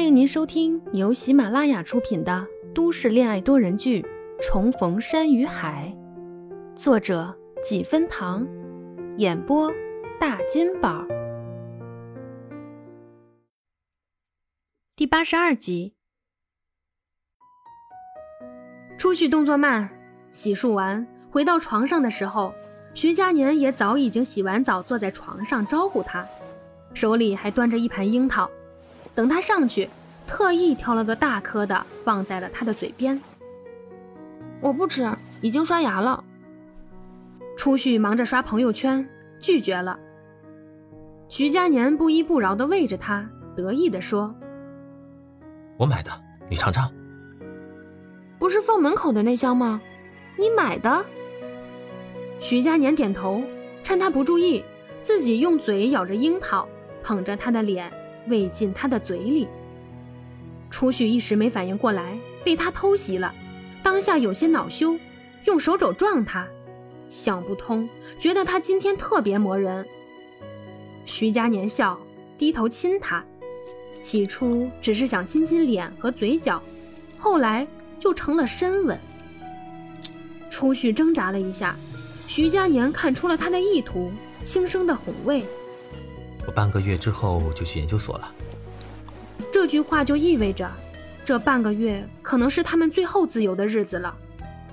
欢迎您收听由喜马拉雅出品的都市恋爱多人剧《重逢山与海》，作者几分糖，演播大金宝，第八十二集。出去动作慢，洗漱完回到床上的时候，徐佳年也早已经洗完澡，坐在床上招呼他，手里还端着一盘樱桃。等他上去，特意挑了个大颗的放在了他的嘴边。我不吃，已经刷牙了。初旭忙着刷朋友圈，拒绝了。徐佳年不依不饶地喂着他，得意地说：“我买的，你尝尝。”不是放门口的那箱吗？你买的？徐佳年点头，趁他不注意，自己用嘴咬着樱桃，捧着他的脸。喂进他的嘴里，初旭一时没反应过来，被他偷袭了，当下有些恼羞，用手肘撞他，想不通，觉得他今天特别磨人。徐佳年笑，低头亲他，起初只是想亲亲脸和嘴角，后来就成了深吻。初旭挣扎了一下，徐佳年看出了他的意图，轻声的哄慰。我半个月之后就去研究所了。这句话就意味着，这半个月可能是他们最后自由的日子了。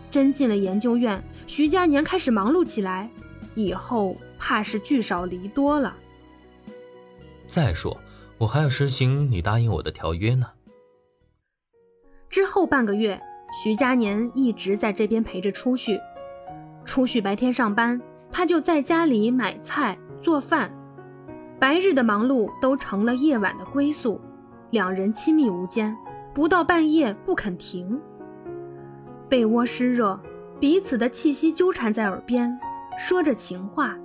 真进了研究院，徐佳年开始忙碌起来，以后怕是聚少离多了。再说，我还要实行你答应我的条约呢。之后半个月，徐佳年一直在这边陪着初旭。初旭白天上班，他就在家里买菜做饭。白日的忙碌都成了夜晚的归宿，两人亲密无间，不到半夜不肯停。被窝湿热，彼此的气息纠缠在耳边，说着情话，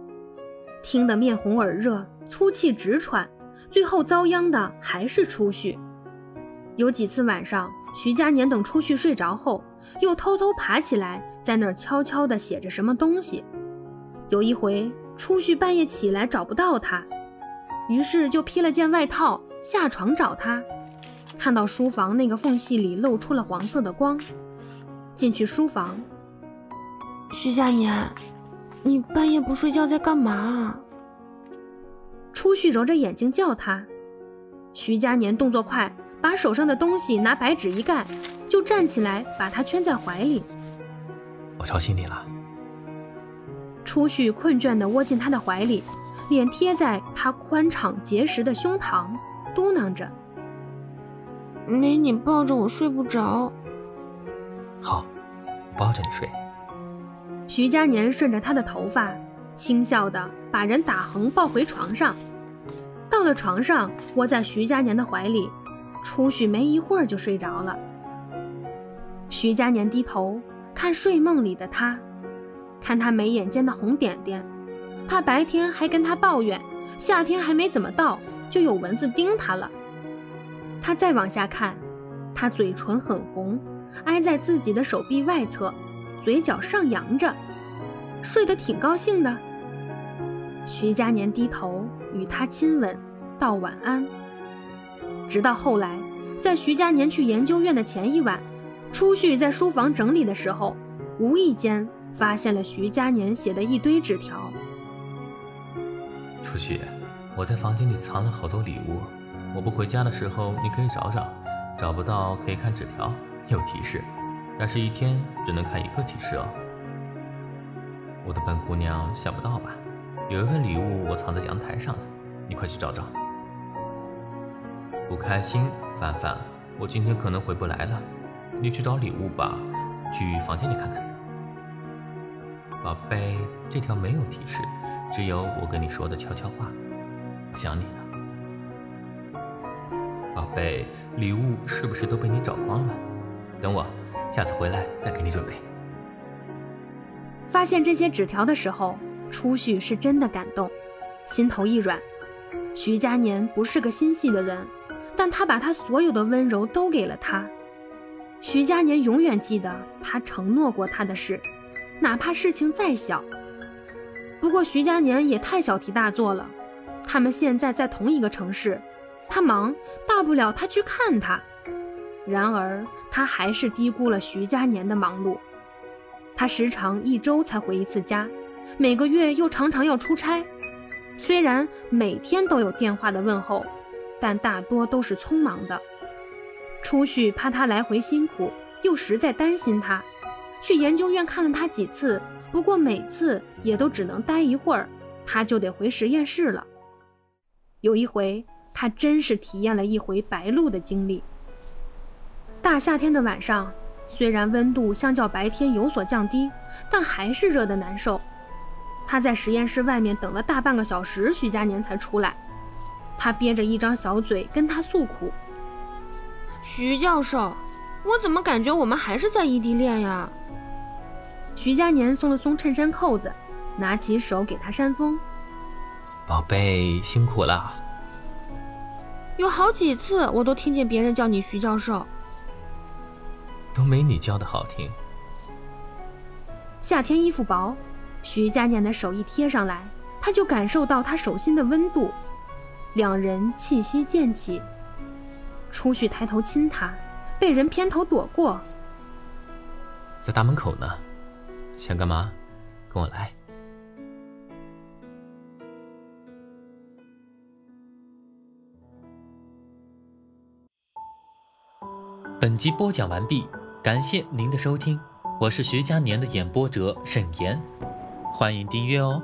听得面红耳热，粗气直喘，最后遭殃的还是初旭。有几次晚上，徐佳年等初旭睡着后，又偷偷爬起来，在那儿悄悄地写着什么东西。有一回，初旭半夜起来找不到他。于是就披了件外套下床找他，看到书房那个缝隙里露出了黄色的光，进去书房。徐佳年，你半夜不睡觉在干嘛？初旭揉着眼睛叫他。徐佳年动作快，把手上的东西拿白纸一盖，就站起来把他圈在怀里。我吵醒你了。初旭困倦地窝进他的怀里。脸贴在他宽敞结实的胸膛，嘟囔着：“没你抱着我睡不着。”好，抱着你睡。徐佳年顺着他的头发，轻笑的把人打横抱回床上。到了床上，窝在徐佳年的怀里，初旭没一会儿就睡着了。徐佳年低头看睡梦里的他，看他眉眼间的红点点。他白天还跟他抱怨，夏天还没怎么到，就有蚊子叮他了。他再往下看，他嘴唇很红，挨在自己的手臂外侧，嘴角上扬着，睡得挺高兴的。徐佳年低头与他亲吻，道晚安。直到后来，在徐佳年去研究院的前一晚，初旭在书房整理的时候，无意间发现了徐佳年写的一堆纸条。初旭，我在房间里藏了好多礼物，我不回家的时候你可以找找，找不到可以看纸条，有提示，但是一天只能看一个提示哦。我的笨姑娘想不到吧？有一份礼物我藏在阳台上呢，你快去找找。不开心，凡凡，我今天可能回不来了，你去找礼物吧，去房间里看看。宝贝，这条没有提示。只有我跟你说的悄悄话，想你了，宝贝。礼物是不是都被你找光了？等我，下次回来再给你准备。发现这些纸条的时候，初旭是真的感动，心头一软。徐佳年不是个心细的人，但他把他所有的温柔都给了他。徐佳年永远记得他承诺过他的事，哪怕事情再小。不过徐佳年也太小题大做了，他们现在在同一个城市，他忙，大不了他去看他。然而他还是低估了徐佳年的忙碌。他时常一周才回一次家，每个月又常常要出差。虽然每天都有电话的问候，但大多都是匆忙的。初旭怕他来回辛苦，又实在担心他，去研究院看了他几次，不过每次也都只能待一会儿，他就得回实验室了。有一回，他真是体验了一回白露的经历。大夏天的晚上。虽然温度相较白天有所降低，但还是热得难受。他在实验室外面等了大半个小时，徐佳年才出来。他憋着一张小嘴跟他诉苦：“徐教授，我怎么感觉我们还是在异地恋呀？”徐佳年松了松衬衫扣子，拿起手给他扇风：“宝贝，辛苦了。有好几次我都听见别人叫你徐教授。”都没你叫的好听。夏天衣服薄，徐佳年的手一贴上来，他就感受到他手心的温度，两人气息渐起。初旭抬头亲他，被人偏头躲过。在大门口呢，想干嘛？跟我来。本集播讲完毕。感谢您的收听，我是徐佳年的演播者沈岩，欢迎订阅哦。